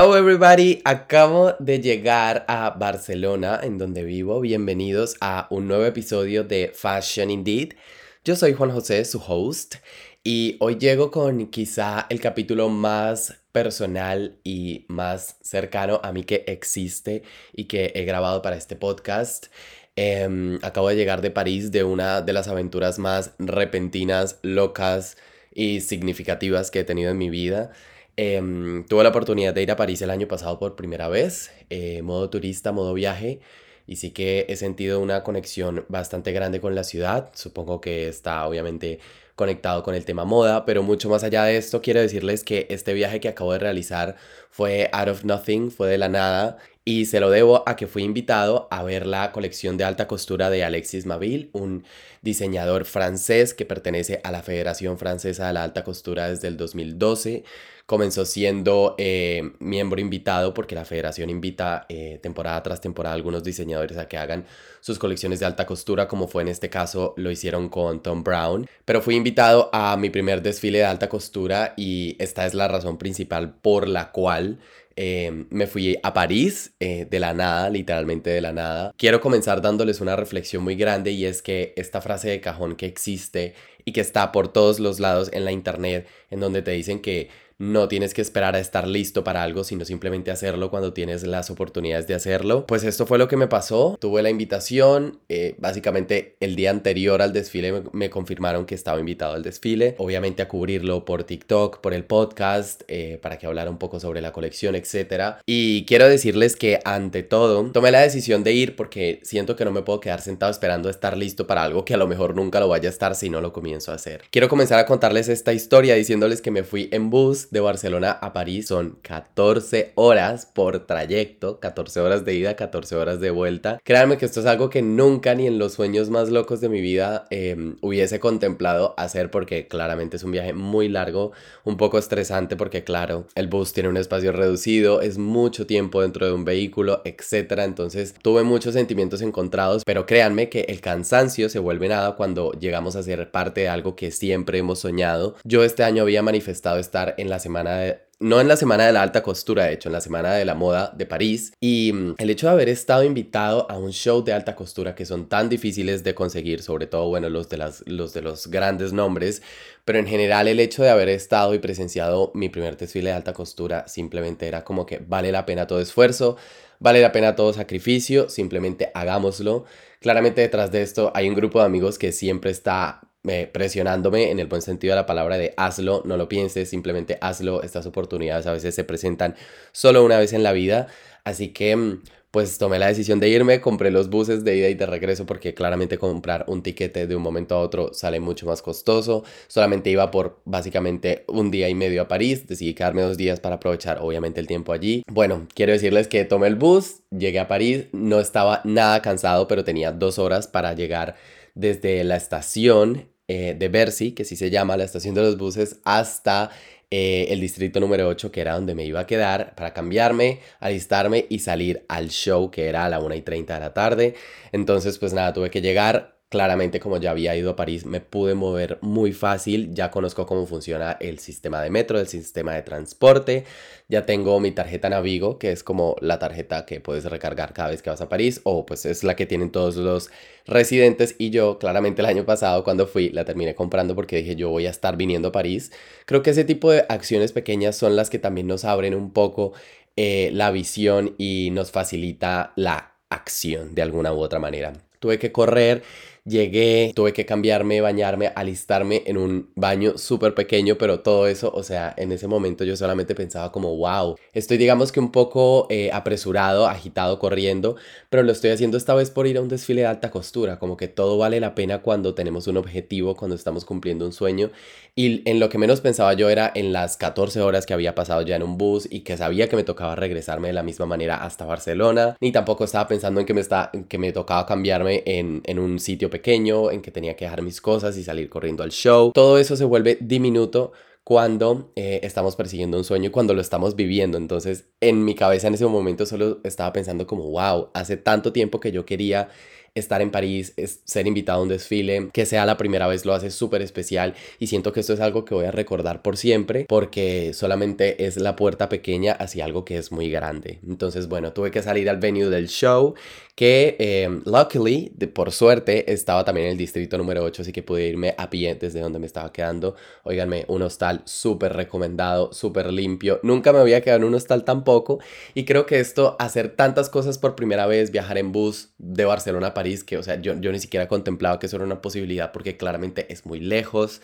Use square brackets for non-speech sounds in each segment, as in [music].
Hello everybody, acabo de llegar a Barcelona, en donde vivo. Bienvenidos a un nuevo episodio de Fashion Indeed. Yo soy Juan José, su host, y hoy llego con quizá el capítulo más personal y más cercano a mí que existe y que he grabado para este podcast. Em, acabo de llegar de París de una de las aventuras más repentinas, locas y significativas que he tenido en mi vida. Em, tuve la oportunidad de ir a París el año pasado por primera vez, eh, modo turista, modo viaje, y sí que he sentido una conexión bastante grande con la ciudad. Supongo que está obviamente conectado con el tema moda, pero mucho más allá de esto, quiero decirles que este viaje que acabo de realizar fue out of nothing, fue de la nada, y se lo debo a que fui invitado a ver la colección de alta costura de Alexis Maville, un diseñador francés que pertenece a la Federación Francesa de la Alta Costura desde el 2012 comenzó siendo eh, miembro invitado porque la federación invita eh, temporada tras temporada a algunos diseñadores a que hagan sus colecciones de alta costura, como fue en este caso lo hicieron con Tom Brown. Pero fui invitado a mi primer desfile de alta costura y esta es la razón principal por la cual eh, me fui a París de la nada, literalmente de la nada. Quiero comenzar dándoles una reflexión muy grande y es que esta frase de cajón que existe y que está por todos los lados en la internet, en donde te dicen que no tienes que esperar a estar listo para algo, sino simplemente hacerlo cuando tienes las oportunidades de hacerlo. Pues esto fue lo que me pasó. Tuve la invitación, eh, básicamente el día anterior al desfile me, confirmaron que estaba invitado al desfile, obviamente a cubrirlo por TikTok, por el podcast, eh, para que hablara un poco sobre la colección, etc. Y quiero decirles que ante todo tomé la decisión de ir porque siento que no me puedo quedar sentado esperando a estar listo para algo que a lo mejor nunca lo vaya a estar si no lo comienzo a hacer. Quiero comenzar a contarles esta historia diciéndoles que me fui en bus de Barcelona a París son 14 horas por trayecto, 14 horas de ida, 14 horas de vuelta. Créanme que esto es algo que nunca ni en los sueños más locos de mi vida em, hubiese contemplado hacer porque claramente es un viaje muy largo, un poco estresante porque claro, el bus tiene un espacio reducido, es mucho tiempo dentro de un vehículo, etc. Entonces tuve muchos sentimientos encontrados, pero créanme que el cansancio se vuelve nada cuando llegamos a ser parte de algo que siempre hemos soñado. Yo este año había manifestado estar en la semana no en la semana de la alta costura, de hecho, en la semana de la moda de París. Y mm, el hecho de haber estado invitado a un show de alta costura que son tan difíciles de conseguir, sobre todo, bueno, los de, las, los de los grandes nombres, pero en general el hecho de haber estado y presenciado mi primer desfile de alta costura simplemente era como que vale la pena todo esfuerzo, vale la pena todo sacrificio, simplemente hagámoslo. Claramente detrás de esto hay un grupo de amigos que siempre está presionándome en el buen sentido de la palabra de hazlo, no lo pienses, simplemente hazlo. Estas oportunidades a veces se presentan solo una vez en la vida. Así que mm, pues tomé la decisión de irme, compré los buses de ida y de regreso porque claramente comprar un tiquete de un momento a otro sale mucho más costoso. Solamente iba por básicamente un día y medio a París, decidí quedarme dos días para aprovechar obviamente el tiempo allí. Bueno, quiero decirles que tomé el bus, llegué a París, no estaba nada cansado, pero tenía dos horas para llegar desde la estación eh, de Bercy, que sí se llama la estación de los buses, hasta eh, el distrito número 8, que era donde me iba a quedar, para cambiarme, alistarme y salir al show, que era a la 1 y 30 de la tarde. Entonces, pues nada, tuve que llegar Claramente, como ya había ido a París, me pude mover muy fácil. Ya conozco cómo funciona el sistema de metro, el sistema de transporte. Ya tengo mi tarjeta Navigo, que es como la tarjeta que puedes recargar cada vez que vas a París, o pues es la que tienen todos los residentes. Y yo, claramente, el año pasado, cuando fui, la terminé comprando porque dije yo voy a estar viniendo a París. Creo que ese tipo de acciones pequeñas son las que también nos abren un poco eh, la visión y nos facilita la acción de alguna u otra manera. Tuve que correr Llegué, tuve que cambiarme, bañarme, alistarme en un baño súper pequeño, pero todo eso, o sea, en ese momento yo solamente pensaba como, wow, estoy digamos que un poco eh, apresurado, agitado, corriendo, pero lo estoy haciendo esta vez por ir a un desfile de alta costura, como que todo vale la pena cuando tenemos un objetivo, cuando estamos cumpliendo un sueño. Y en lo que menos pensaba yo era en las 14 horas que había pasado ya en un bus y que sabía que me tocaba regresarme de la misma manera hasta Barcelona, ni tampoco estaba pensando en que me, está, que me tocaba cambiarme en, en un sitio pequeño en que tenía que dejar mis cosas y salir corriendo al show. Todo eso se vuelve diminuto cuando eh, estamos persiguiendo un sueño, cuando lo estamos viviendo. Entonces, en mi cabeza en ese momento solo estaba pensando como, wow, hace tanto tiempo que yo quería estar en París, es ser invitado a un desfile, que sea la primera vez lo hace súper especial y siento que esto es algo que voy a recordar por siempre porque solamente es la puerta pequeña hacia algo que es muy grande. Entonces, bueno, tuve que salir al venue del show que eh, luckily, por suerte, estaba también en el distrito número 8, así que pude irme a pie desde donde me estaba quedando. Óiganme, un hostal súper recomendado, súper limpio. Nunca me había quedado en un hostal tampoco y creo que esto, hacer tantas cosas por primera vez, viajar en bus de Barcelona a Que o sea, yo, yo ni siquiera contemplaba que eso era una posibilidad porque claramente es muy lejos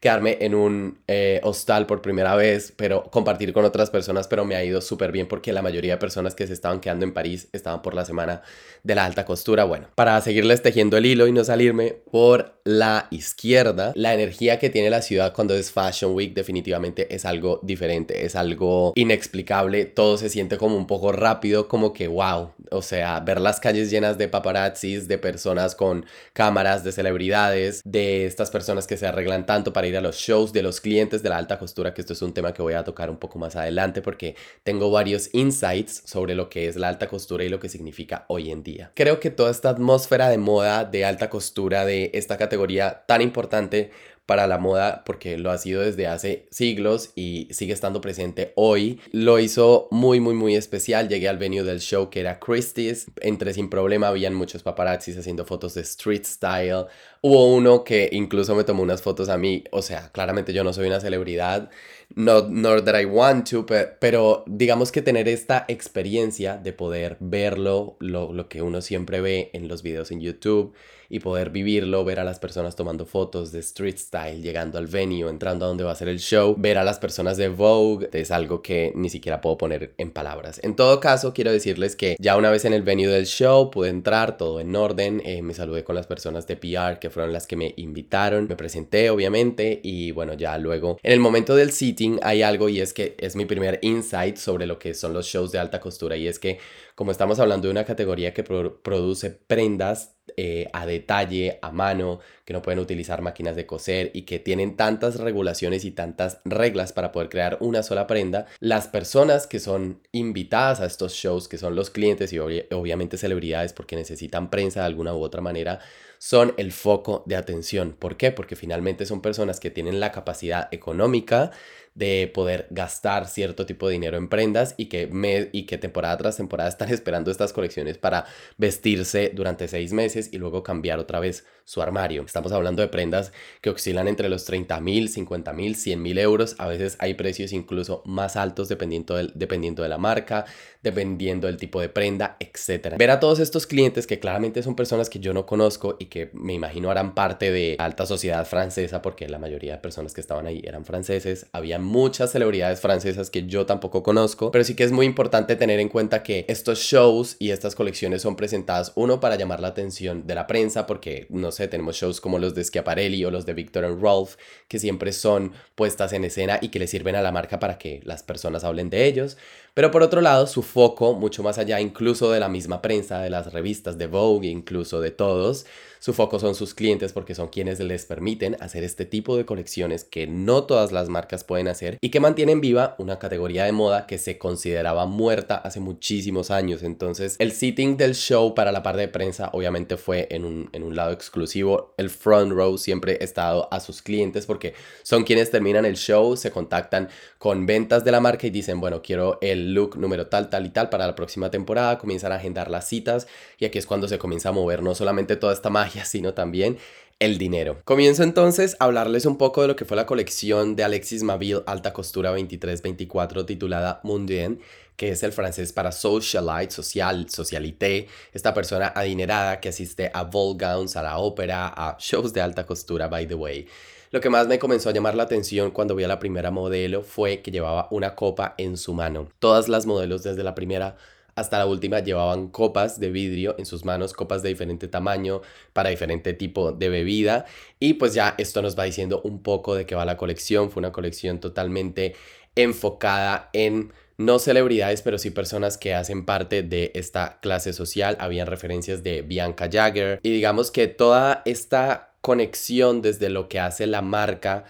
quedarme en un eh, hostal por primera vez, pero compartir con otras personas, pero me ha ido súper bien porque la mayoría de personas que se estaban quedando en París estaban por la semana de la alta costura. Bueno, para seguirles tejiendo el hilo y no salirme por la izquierda, la energía que tiene la ciudad cuando es Fashion Week definitivamente es algo diferente, es algo inexplicable, todo se siente como un poco rápido, como que wow, o sea, ver las calles llenas de paparazzis, de personas con cámaras, de celebridades, de estas personas que se arreglan tanto para ir a los shows, de los clientes de la alta costura, que esto es un tema que voy a tocar un poco más adelante porque tengo varios insights sobre lo que es la alta costura y lo que significa hoy en día. Creo que toda esta atmósfera de moda, de alta costura, de esta categoría tan importante para la moda porque lo ha sido desde hace siglos y sigue estando presente hoy. Lo hizo muy muy muy especial. Llegué al venue del show que era Christie's. Entré sin problema, habían muchos paparazzis haciendo fotos de street style. Hubo uno que incluso me tomó unas fotos a mí. O sea, claramente yo no soy una celebridad. No, nor that I want to, pero, digamos que tener esta experiencia de poder verlo, lo, lo que uno siempre ve en los videos en YouTube y poder vivirlo, ver a las personas tomando fotos de street style, llegando al venue, entrando a donde va a ser el show, ver a las personas de Vogue, es algo que ni siquiera puedo poner en palabras. En todo caso, quiero decirles que ya una vez en el venue del show pude entrar, todo en orden, eh, me saludé con las personas de PR que fueron las que me invitaron, me presenté obviamente y bueno, ya luego en el momento del seating hay algo y es que es mi primer insight sobre lo que son los shows de alta costura y es que como estamos hablando de una categoría que produce prendas eh, a detalle, a mano, que no pueden utilizar máquinas de coser y que tienen tantas regulaciones y tantas reglas para poder crear una sola prenda, las personas que son invitadas a estos shows, que son los clientes y obviamente celebridades porque necesitan prensa de alguna u otra manera, son el foco de atención. ¿Por qué? Porque finalmente son personas que tienen la capacidad económica de poder gastar cierto tipo de dinero en prendas y que, me, y que temporada tras temporada [laughs] están esperando estas colecciones para vestirse durante seis meses y luego cambiar otra vez su armario. Estamos hablando de prendas que oscilan entre los 30 mil, 50 mil, 100 mil euros. A veces hay precios incluso más altos dependiendo, dependiendo de la marca, dependiendo del tipo de prenda, etc. Ver a todos estos clientes que claramente son personas que yo no conozco y que me imagino harán parte de alta sociedad francesa porque la mayoría de personas que estaban ahí eran franceses. Había muchas celebridades francesas que yo tampoco conozco, pero sí que es muy importante tener en cuenta que estos shows y estas colecciones son presentadas uno para llamar la atención de la prensa porque no tenemos shows como los de Schiaparelli o los de Victor and Rolf, que siempre son puestas en escena y que le sirven a la marca para que las personas hablen de ellos. Pero por otro lado, su foco, mucho más allá incluso de la misma prensa, de las revistas de Vogue, incluso de todos, su foco son sus clientes porque son quienes les permiten hacer este tipo de colecciones que no todas las marcas pueden hacer y que mantienen viva una categoría de moda que se consideraba muerta hace muchísimos años. Entonces, el sitting del show para la parte de prensa obviamente fue en un, en un lado exclusivo. El front row siempre ha estado a sus clientes porque son quienes terminan el show, se contactan con ventas de la marca y dicen, bueno, quiero el look número tal, tal y tal para la próxima temporada, comienzan a agendar las citas y aquí es cuando se comienza a mover no solamente toda esta magia, sino también el dinero. Comienzo entonces a hablarles un poco de lo que fue la colección de Alexis Maville Alta Costura 23-24 titulada Mundien, que es el francés para socialite, social, socialité, esta persona adinerada que asiste a ball gowns, a la ópera, a shows de alta costura, by the way. Lo que más me comenzó a llamar la atención cuando vi a la primera modelo fue que llevaba una copa en su mano. Todas las modelos desde la primera hasta la última llevaban copas de vidrio en sus manos, copas de diferente tamaño para diferente tipo de bebida. Y pues ya esto nos va diciendo un poco de qué va la colección. Fue una colección totalmente enfocada en no celebridades, pero sí personas que hacen parte de esta clase social. Habían referencias de Bianca Jagger y digamos que toda esta conexión desde lo que hace la marca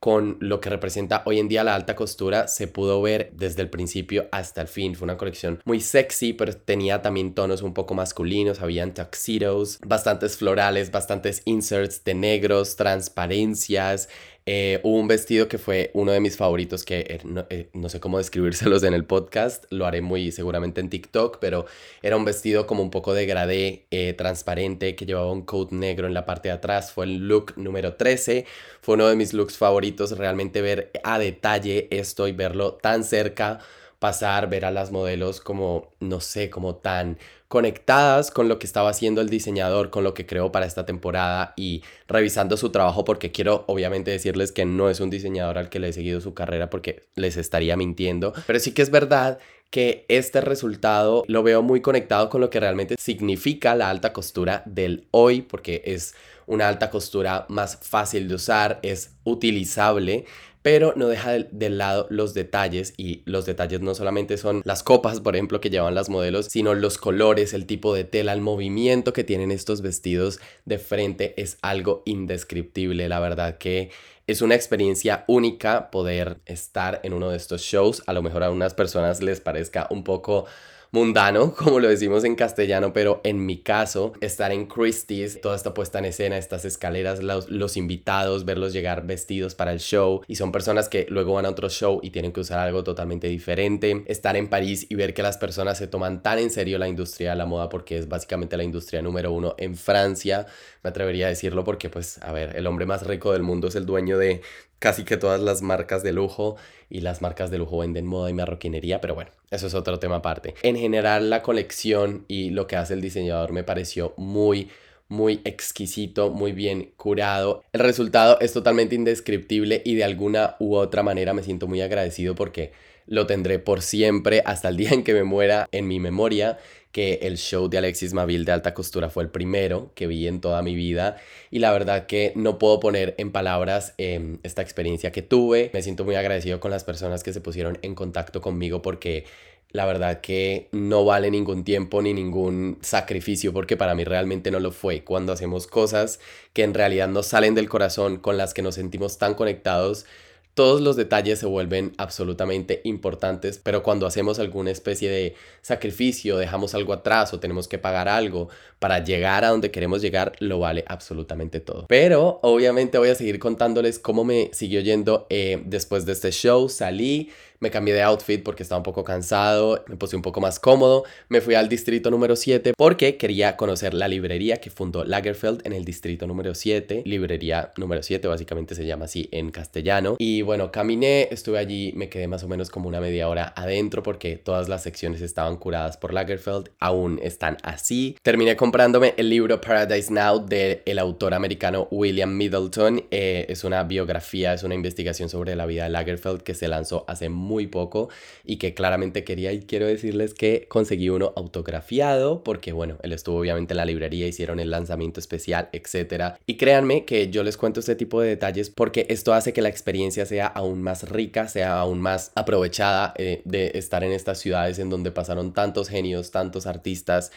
con lo que representa hoy en día la alta costura se pudo ver desde el principio hasta el fin. Fue una colección muy sexy, pero tenía también tonos un poco masculinos, habían tuxedos, bastantes florales, bastantes inserts de negros, transparencias, eh, hubo un vestido que fue uno de mis favoritos que eh, eh, no, sé cómo [laughs] describírselos en el podcast, lo haré muy seguramente en TikTok, pero era un vestido como un poco degradé, transparente, que llevaba un coat negro en la parte de atrás, fue el look número 13, fue uno de mis looks favoritos, realmente ver a detalle esto y verlo tan cerca pasar, ver a las modelos como, no sé, como tan conectadas con lo que estaba haciendo el diseñador, con lo que creó para esta temporada y revisando su trabajo porque quiero obviamente decirles que no es un diseñador al que le he seguido su carrera porque les estaría mintiendo, pero sí que es verdad que este resultado lo veo muy conectado con lo que realmente significa la alta costura del hoy porque es una alta costura más fácil de usar, es utilizable pero no deja de, lado los detalles y los detalles no solamente son las copas, por ejemplo, que llevan las modelos, sino los colores, el tipo de tela, el movimiento que tienen estos vestidos de frente es algo indescriptible, la verdad que es una experiencia única poder estar en uno de estos shows, a lo mejor a unas personas les parezca un poco mundano, [laughs] como lo decimos en castellano, pero en mi caso, estar en Christie's, toda esta puesta en escena, estas escaleras, los, invitados, verlos llegar vestidos para el show y son personas que luego van a otro show y tienen que usar algo totalmente diferente. Estar en París y ver que las personas se toman tan en serio la industria de la moda porque es básicamente la industria número uno en Francia, me atrevería a decirlo porque pues, a ver, el hombre más rico del mundo es el dueño de casi que todas las marcas de lujo y las marcas de lujo venden moda y marroquinería, pero bueno, eso es otro tema aparte. En general la colección y lo que hace el diseñador me pareció muy muy exquisito, muy bien curado. El resultado es totalmente indescriptible y de alguna u otra manera me siento muy agradecido porque lo tendré por siempre hasta el día en que me muera en mi memoria que el show de Alexis Mavil de alta costura fue el primero que vi en toda mi vida y la verdad que no puedo poner en palabras em, esta experiencia que tuve. Me siento muy agradecido con las personas que se pusieron en contacto conmigo porque la verdad que no vale ningún tiempo ni ningún sacrificio porque para mí realmente no lo fue. Cuando hacemos cosas que en realidad nos salen del corazón, con las que nos sentimos tan conectados, todos los detalles se vuelven absolutamente importantes, pero cuando hacemos alguna especie de sacrificio, dejamos algo atrás o tenemos que pagar algo para llegar a donde queremos llegar, lo vale absolutamente todo. Pero obviamente voy a seguir contándoles cómo me siguió yendo eh, después de este show. Salí, me cambié de outfit porque estaba un poco cansado, me puse un poco más cómodo, me fui al distrito número 7 porque quería conocer la librería que fundó Lagerfeld en el distrito número 7, librería número 7 básicamente se llama así en castellano. Y bueno, caminé, estuve allí, me quedé más o menos como una media hora adentro porque todas las secciones estaban curadas por Lagerfeld, aún están así. Terminé comprándome el libro Paradise Now del el autor americano William Middleton, eh, es una biografía, es una investigación sobre la vida de Lagerfeld que se lanzó hace muy poco y que claramente quería y quiero decirles que conseguí uno autografiado porque bueno, él estuvo obviamente en la librería, hicieron el lanzamiento especial, etcétera. Y créanme que yo les cuento este tipo de detalles porque esto hace que la experiencia sea aún más rica, sea aún más aprovechada eh, de estar en estas ciudades en donde pasaron tantos genios, tantos artistas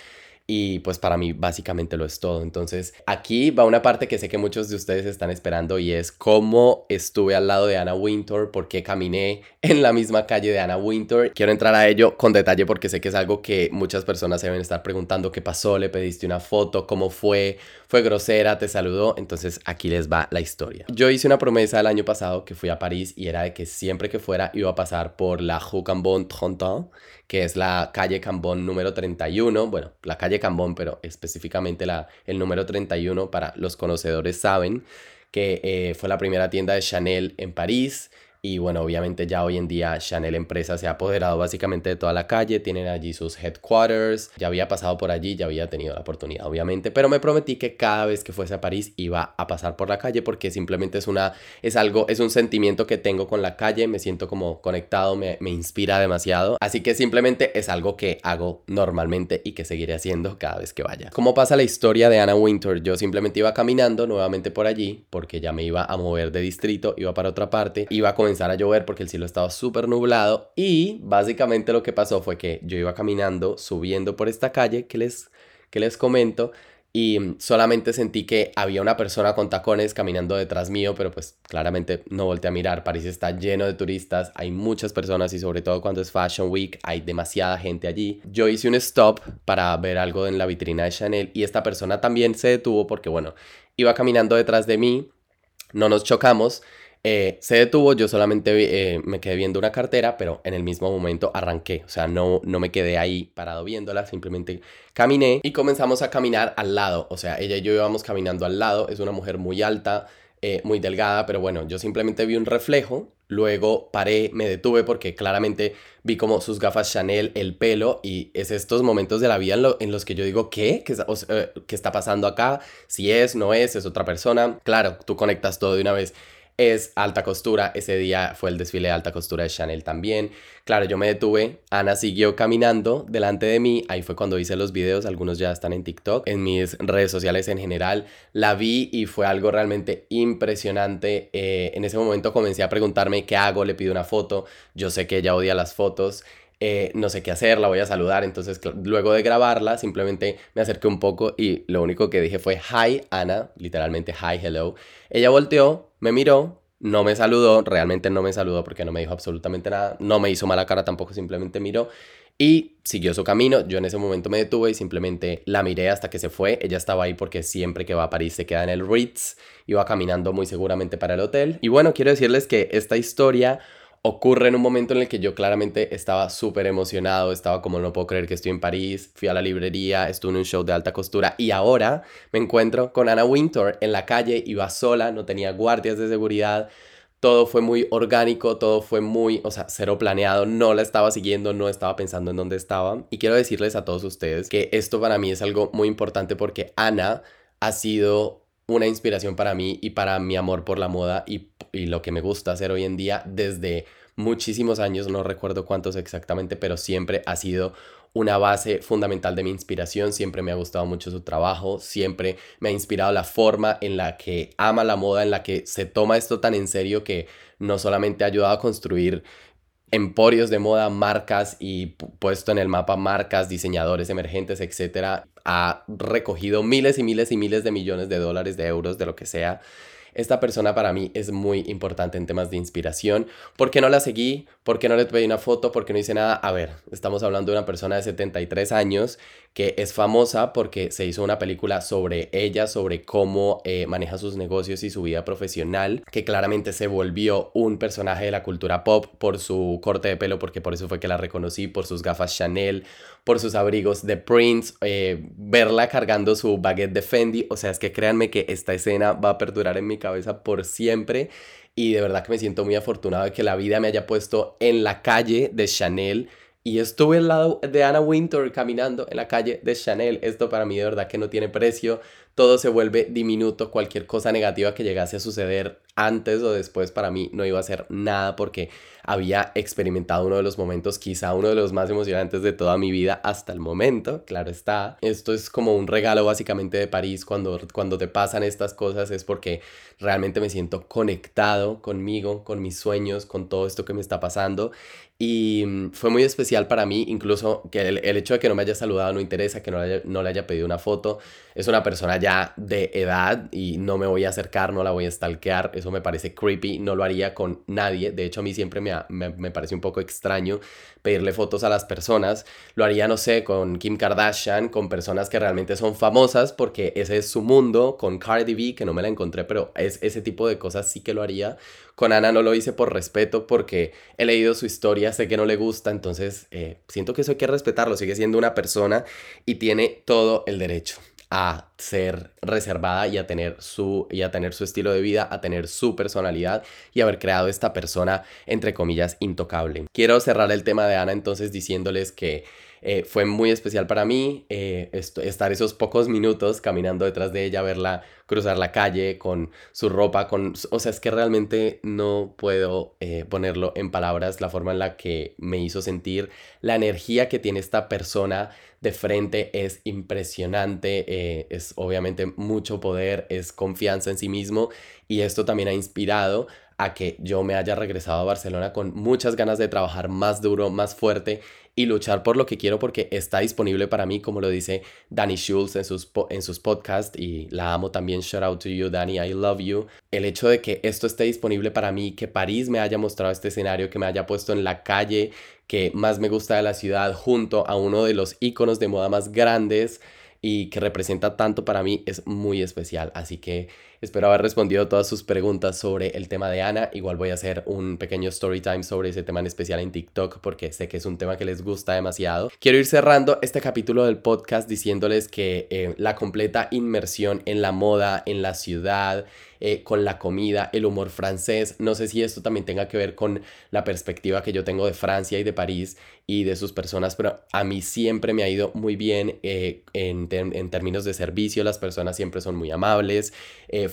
y pues para mí básicamente lo es todo. Entonces aquí va una parte que sé que muchos de ustedes están esperando y es cómo estuve al lado de Anna Wintour, por qué caminé en la misma calle de Anna Wintour. Quiero entrar a ello con detalle porque sé que es algo que muchas personas se deben estar preguntando qué pasó, le pediste una foto, cómo fue, fue grosera, te saludó. Entonces aquí les va la historia. Yo hice una promesa el año pasado que fui a París y era de que siempre que fuera iba a pasar por la Rue Cambon 30 que es la calle Cambón número 31, bueno, la calle Cambón, pero específicamente la, el número 31 para los conocedores saben que eh, fue la primera tienda de Chanel en París y bueno, obviamente ya hoy en día Chanel Empresa se ha apoderado básicamente de toda la calle, tienen allí sus headquarters, ya había pasado por allí, ya había tenido la oportunidad obviamente, pero me prometí que cada vez que fuese a París iba a pasar por la calle porque simplemente es una, es algo, es un sentimiento que tengo con la calle, me siento como conectado, me, me inspira demasiado, así que simplemente es algo que hago normalmente y que seguiré haciendo cada vez que vaya. ¿Cómo pasa la historia de Anna Winter? Yo simplemente iba caminando nuevamente por allí porque ya me iba a mover de distrito, iba para otra parte, iba a comenzar a llover porque el cielo estaba súper nublado y básicamente lo que pasó fue que yo iba caminando, subiendo por esta calle que les, que les comento y solamente sentí que había una persona con tacones caminando detrás mío, pero pues claramente no volteé a mirar. París está lleno de turistas, hay muchas personas y sobre todo cuando es Fashion Week hay demasiada gente allí. Yo hice un stop para ver algo en la vitrina de Chanel y esta persona también se detuvo porque bueno, iba caminando detrás de mí, no nos chocamos eh, se detuvo, yo solamente eh, me quedé viendo una cartera, pero en el mismo momento arranqué, o sea, no, no me quedé ahí parado viéndola, simplemente caminé y comenzamos a caminar al lado, o sea, ella y yo íbamos caminando al lado, es una mujer muy alta, eh, muy delgada, pero bueno, yo simplemente vi un reflejo, luego paré, me detuve porque claramente vi como sus gafas Chanel, el pelo y es estos momentos de la vida en, los que yo digo, ¿qué? ¿Qué, ¿Qué está pasando acá? Si es, no es, es otra persona. Claro, tú conectas todo de una vez es alta costura. Ese día fue el desfile de alta costura de Chanel también. Claro, yo me detuve. Ana siguió caminando delante de mí. Ahí fue cuando hice los videos. Algunos ya están en TikTok, en mis redes sociales en general. La vi y fue algo realmente impresionante. Eh, en ese momento comencé a preguntarme qué hago. Le pido una foto. Yo sé que ella odia las fotos. Eh, no sé qué hacer, la voy a saludar. Entonces, luego de grabarla, simplemente me acerqué un poco y lo único que dije fue, hi, Ana, literalmente, hi, hello. Ella volteó, me miró, no me saludó, realmente no me saludó porque no me dijo absolutamente nada, no me hizo mala cara tampoco, simplemente miró y siguió su camino. Yo en ese momento me detuve y simplemente la miré hasta que se fue. Ella estaba ahí porque siempre que va a París se queda en el Ritz, iba caminando muy seguramente para el hotel. Y bueno, quiero decirles que esta historia ocurre en un momento en el que yo claramente estaba súper emocionado, estaba como no puedo creer que estoy en París, fui a la librería, estuve en un show de alta costura y ahora me encuentro con Anna Winter en la calle, iba sola, no tenía guardias de seguridad, todo fue muy orgánico, todo fue muy, o sea, cero planeado, no la estaba siguiendo, no estaba pensando en dónde estaba. Y quiero decirles a todos ustedes que esto para mí es algo muy importante porque Ana ha sido una inspiración para mí y para mi amor por la moda y, lo que me gusta hacer hoy en día desde muchísimos años, no recuerdo cuántos exactamente, pero siempre ha sido una base fundamental de mi inspiración, siempre me ha gustado mucho su trabajo, siempre me ha inspirado la forma en la que ama la moda, en la que se toma esto tan en serio que no solamente ha ayudado a construir emporios de moda, marcas y puesto en el mapa marcas, diseñadores emergentes, etcétera, ha recogido miles y miles y miles de millones de dólares, de euros, de lo que sea esta persona para mí es muy importante en temas de inspiración. ¿Por qué no la seguí? ¿Por qué no le pedí una foto? ¿Por qué no hice nada? A ver, estamos hablando de una persona de 73 años que es famosa porque se hizo una película sobre ella, sobre cómo eh, maneja sus negocios y su vida profesional, que claramente se volvió un personaje de la cultura pop por su corte de pelo, porque por eso fue que la reconocí, por sus gafas Chanel, por sus abrigos de Prince, eh, verla cargando su baguette de Fendi, o sea, es que créanme que esta escena va a perdurar en mi cabeza por siempre y de verdad que me siento muy afortunado de que la vida me haya puesto en la calle de Chanel y estuve al lado de Anna Winter caminando en la calle de Chanel. Esto para mí de verdad que no tiene precio. Todo se vuelve diminuto. Cualquier cosa negativa que llegase a suceder antes o después para mí no iba a ser nada porque había experimentado uno de los momentos, quizá uno de los más emocionantes de toda mi vida hasta el momento, claro está. Esto es como un regalo básicamente de París cuando, cuando te pasan estas cosas es porque realmente me siento conectado conmigo, con mis sueños, con todo esto que me está pasando y mm, fue muy especial para mí, incluso que el, hecho de que no me haya saludado no interesa, que no haya, no le haya pedido una foto. Es una persona ya de edad y no me voy a acercar, no la voy a stalkear. Eso me parece creepy, no lo haría con nadie. De hecho, a mí siempre me, me, me parece un poco extraño pedirle fotos a las personas. Lo haría, no sé, con Kim Kardashian, con personas que realmente son famosas porque ese es su mundo, con Cardi B, que no me la encontré, pero es ese tipo de cosas sí que lo haría. Con Ana no lo hice por respeto porque he leído su historia, sé que no le gusta, entonces eh, siento que eso hay que respetarlo, sigue siendo una persona y tiene todo el derecho a ser reservada y a tener su y a tener su estilo de vida, a tener su personalidad y haber creado esta persona entre comillas intocable. Quiero cerrar el tema de Ana entonces diciéndoles que eh, fue muy especial para mí eh, estar esos pocos minutos caminando detrás de ella, verla cruzar la calle con su ropa, con, o sea, es que realmente no puedo eh, ponerlo en palabras la forma en la que me hizo sentir, la energía que tiene esta persona de frente es impresionante, es obviamente mucho poder, es confianza en sí mismo y esto también ha inspirado a que yo me haya regresado a Barcelona con muchas ganas de trabajar más duro, más fuerte y luchar por lo que quiero porque está disponible para mí, como lo dice Danny Schultz en sus, en sus podcasts y la amo también. Shout out to you, Danny, I love you. El hecho de que esto esté disponible para mí, que París me haya mostrado este escenario, que me haya puesto en la calle que más me gusta de la ciudad junto a uno de los iconos de moda más grandes y que representa tanto para mí es muy especial. Así que espero haber respondido todas sus preguntas sobre el tema de Ana. Igual voy a hacer un pequeño story time sobre ese tema en especial en TikTok porque sé que es un tema que les gusta demasiado. Quiero ir cerrando este capítulo del podcast diciéndoles que eh, la completa inmersión en la moda, en la ciudad, eh, con la comida, el humor francés. No sé si esto también tenga que ver con la perspectiva que yo tengo de Francia y de París y de sus personas, pero a mí siempre me ha ido muy bien eh, en, en, términos de servicio. Las personas siempre son muy amables.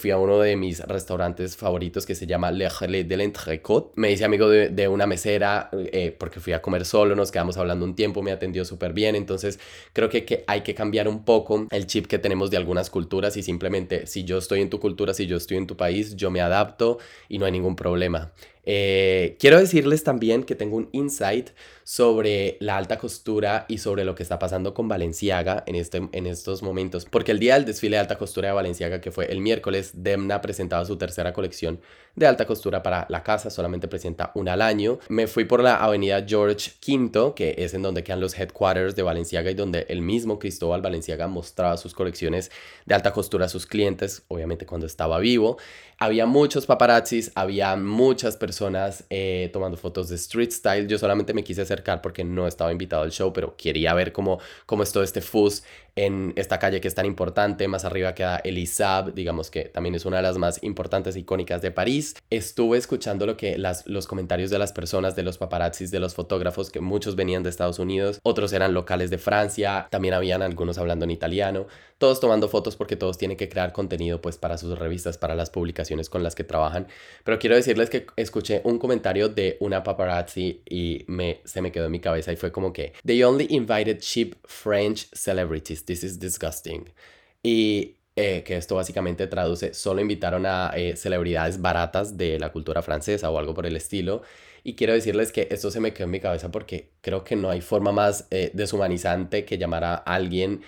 Eh, fui a uno de mis restaurantes favoritos que se llama Le Relais de l'Entrecôte. Me hice amigo de, de una mesera porque fui a comer solo, nos quedamos hablando un tiempo, me atendió súper bien. Entonces creo que, que hay que cambiar un poco el chip que tenemos de algunas culturas y simplemente si yo estoy en tu cultura, si yo estoy en tu país, yo me adapto y no hay ningún problema. Eh, quiero decirles también que tengo un insight sobre la alta costura y sobre lo que está pasando con Valenciaga en, este, en estos momentos. Porque el día del desfile de alta costura de Valenciaga, que fue el miércoles, Demna presentaba su tercera colección de alta costura para la casa, solamente presenta una al año. Me fui por la avenida George V, que es en donde quedan los headquarters de Valenciaga y donde el mismo Cristóbal Valenciaga mostraba sus colecciones de alta costura a sus clientes, obviamente cuando estaba vivo. Había muchos paparazzis, había muchas personas eh, tomando fotos de street style. Yo solamente me quise hacer porque no estaba invitado al show, pero quería ver cómo, cómo es todo este fuzz en esta calle que es tan importante. Más arriba queda Elisab, digamos que también es una de las más importantes icónicas de París. Estuve escuchando lo que las, los comentarios de las personas, de los paparazzis, de los fotógrafos, que muchos venían de Estados Unidos, otros eran locales de Francia, también habían algunos hablando en italiano, todos tomando fotos porque todos tienen que crear contenido pues para sus revistas, para las publicaciones con las que trabajan. Pero quiero decirles que escuché un comentario de una paparazzi y se me quedó en mi cabeza y fue como que they only invited cheap French celebrities this is disgusting. Y eh, que esto básicamente traduce, solo invitaron a eh, celebridades baratas de la cultura francesa o algo por el estilo. Y quiero decirles que esto se me quedó en mi cabeza porque creo que no hay forma más eh, deshumanizante que llamar a alguien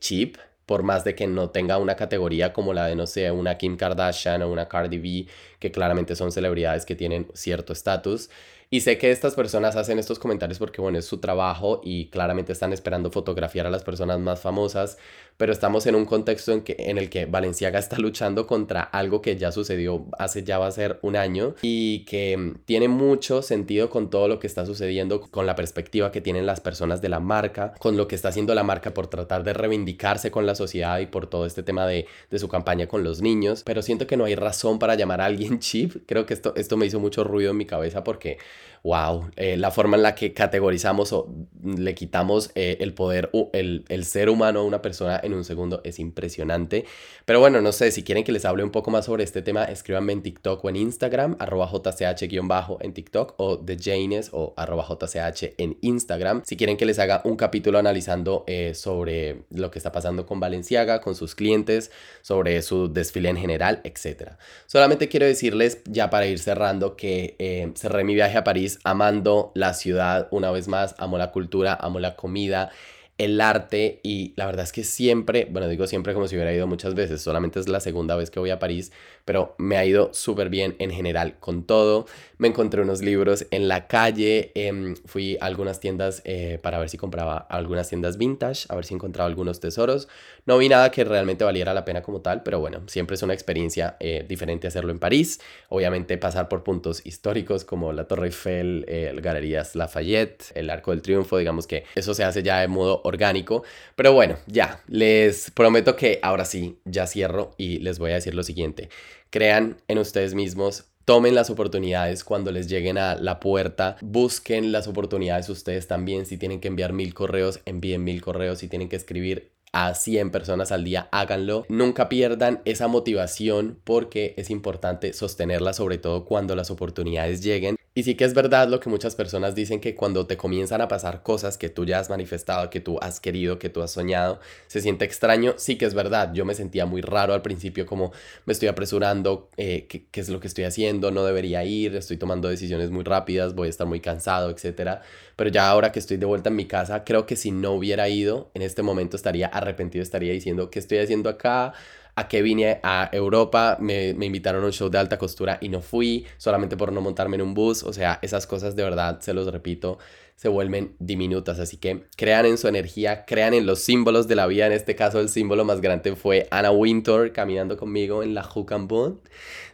cheap, por más de que no tenga una categoría como la de, no sé, una Kim Kardashian o una Cardi B, que claramente son celebridades que tienen cierto estatus. Y sé que estas personas hacen estos comentarios porque, bueno, es su trabajo y claramente están esperando fotografiar a las personas más famosas, pero estamos en un contexto en, que, en el que Valenciaga está luchando contra algo que ya sucedió hace ya va a ser un año y que tiene mucho sentido con todo lo que está sucediendo, con la perspectiva que tienen las personas de la marca, con lo que está haciendo la marca por tratar de reivindicarse con la sociedad y por todo este tema de, de su campaña con los niños, pero siento que no hay razón para llamar a alguien [laughs] chip. Creo que esto, esto me hizo mucho ruido en mi cabeza porque wow, eh, la forma en la que categorizamos o le quitamos eh, el poder, el, el, ser humano a una persona en un segundo es impresionante. Pero bueno, no sé, si quieren que les hable un poco más sobre este tema, escríbanme en TikTok o en Instagram, arroba jch-bajo en TikTok o de Janes o arroba jch en Instagram. Si quieren que les haga un capítulo analizando eh, sobre lo que está pasando con Valenciaga, con sus clientes, sobre su desfile en general, etc. Solamente quiero decirles, ya para ir cerrando, que cerré mi viaje a París amando la ciudad una vez más, amo la cultura, amo la comida, el arte y la verdad es que siempre, bueno, digo siempre como si hubiera ido muchas veces, solamente es la segunda vez que voy a París, pero me ha ido súper bien en general con todo. Me encontré unos libros en la calle, em, fui a algunas tiendas eh, para ver si compraba algunas tiendas vintage, a ver si encontraba algunos tesoros. No vi nada que realmente valiera la pena como tal, pero bueno, siempre es una experiencia eh, diferente hacerlo en París. Obviamente pasar por puntos históricos como la Torre Eiffel, el Galerías Lafayette, el Arco del Triunfo, digamos que eso se hace ya de modo orgánico. Pero bueno, ya, les prometo que ahora sí, ya cierro y les voy a decir lo siguiente. Crean en ustedes mismos, Tomen las oportunidades cuando les lleguen a la puerta. Busquen las oportunidades ustedes también. Si tienen que enviar mil correos, envíen mil correos. Si tienen que escribir a 100 personas al día, háganlo. Nunca pierdan esa motivación porque es importante sostenerla, sobre todo cuando las oportunidades lleguen. Y sí que es verdad lo que muchas personas dicen que cuando te comienzan a pasar cosas que tú ya has manifestado, que tú has querido, que tú has soñado, se siente extraño. Sí que es verdad, yo me sentía muy raro al principio como me estoy apresurando, eh, ¿qué, ¿qué, es lo que estoy haciendo, no debería ir, estoy tomando decisiones muy rápidas, voy a estar muy cansado, etc. Pero ya ahora que estoy de vuelta en mi casa, creo que si no hubiera ido, en este momento estaría arrepentido, estaría diciendo, ¿qué estoy haciendo acá? a que vine a Europa, me, me, invitaron a un show de alta costura y no fui, solamente por no montarme en un bus, o sea, esas cosas de verdad, se los repito, se vuelven diminutas, así que crean en su energía, crean en los símbolos de la vida, en este caso el símbolo más grande fue Anna Winter caminando conmigo en la and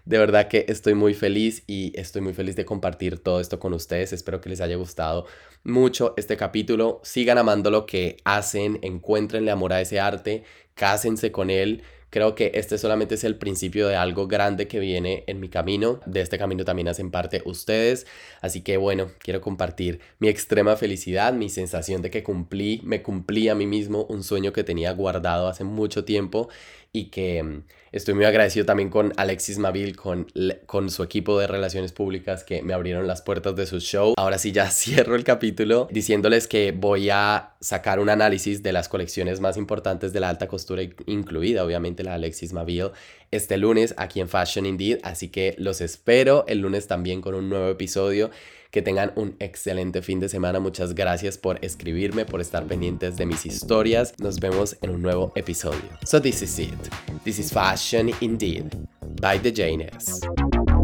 De verdad que estoy muy feliz y estoy muy feliz de compartir todo esto con ustedes. Espero que les haya gustado mucho este capítulo. Sigan amando lo que hacen, encuéntrenle amor a ese arte, cásense con él. Creo que este solamente es el principio de algo grande que viene en mi camino. De este camino también hacen parte ustedes. Así que bueno, quiero compartir mi extrema felicidad, mi sensación de que cumplí, me cumplí a mí mismo un sueño que tenía guardado hace mucho tiempo y que mm, estoy muy agradecido también con Alexis Mavil, con, con su equipo de relaciones públicas que me abrieron las puertas de su show. Ahora sí ya [laughs] cierro el capítulo diciéndoles que voy a sacar un análisis de las colecciones más importantes de la alta costura, incluida obviamente la Alexis Mavil, este lunes aquí en Fashion Indeed, así que los espero el lunes también con un nuevo episodio. Que tengan un excelente fin de semana. Muchas gracias por escribirme, por estar pendientes de mis historias. Nos vemos en un nuevo episodio. So this is it. This is Fashion Indeed by The Janers.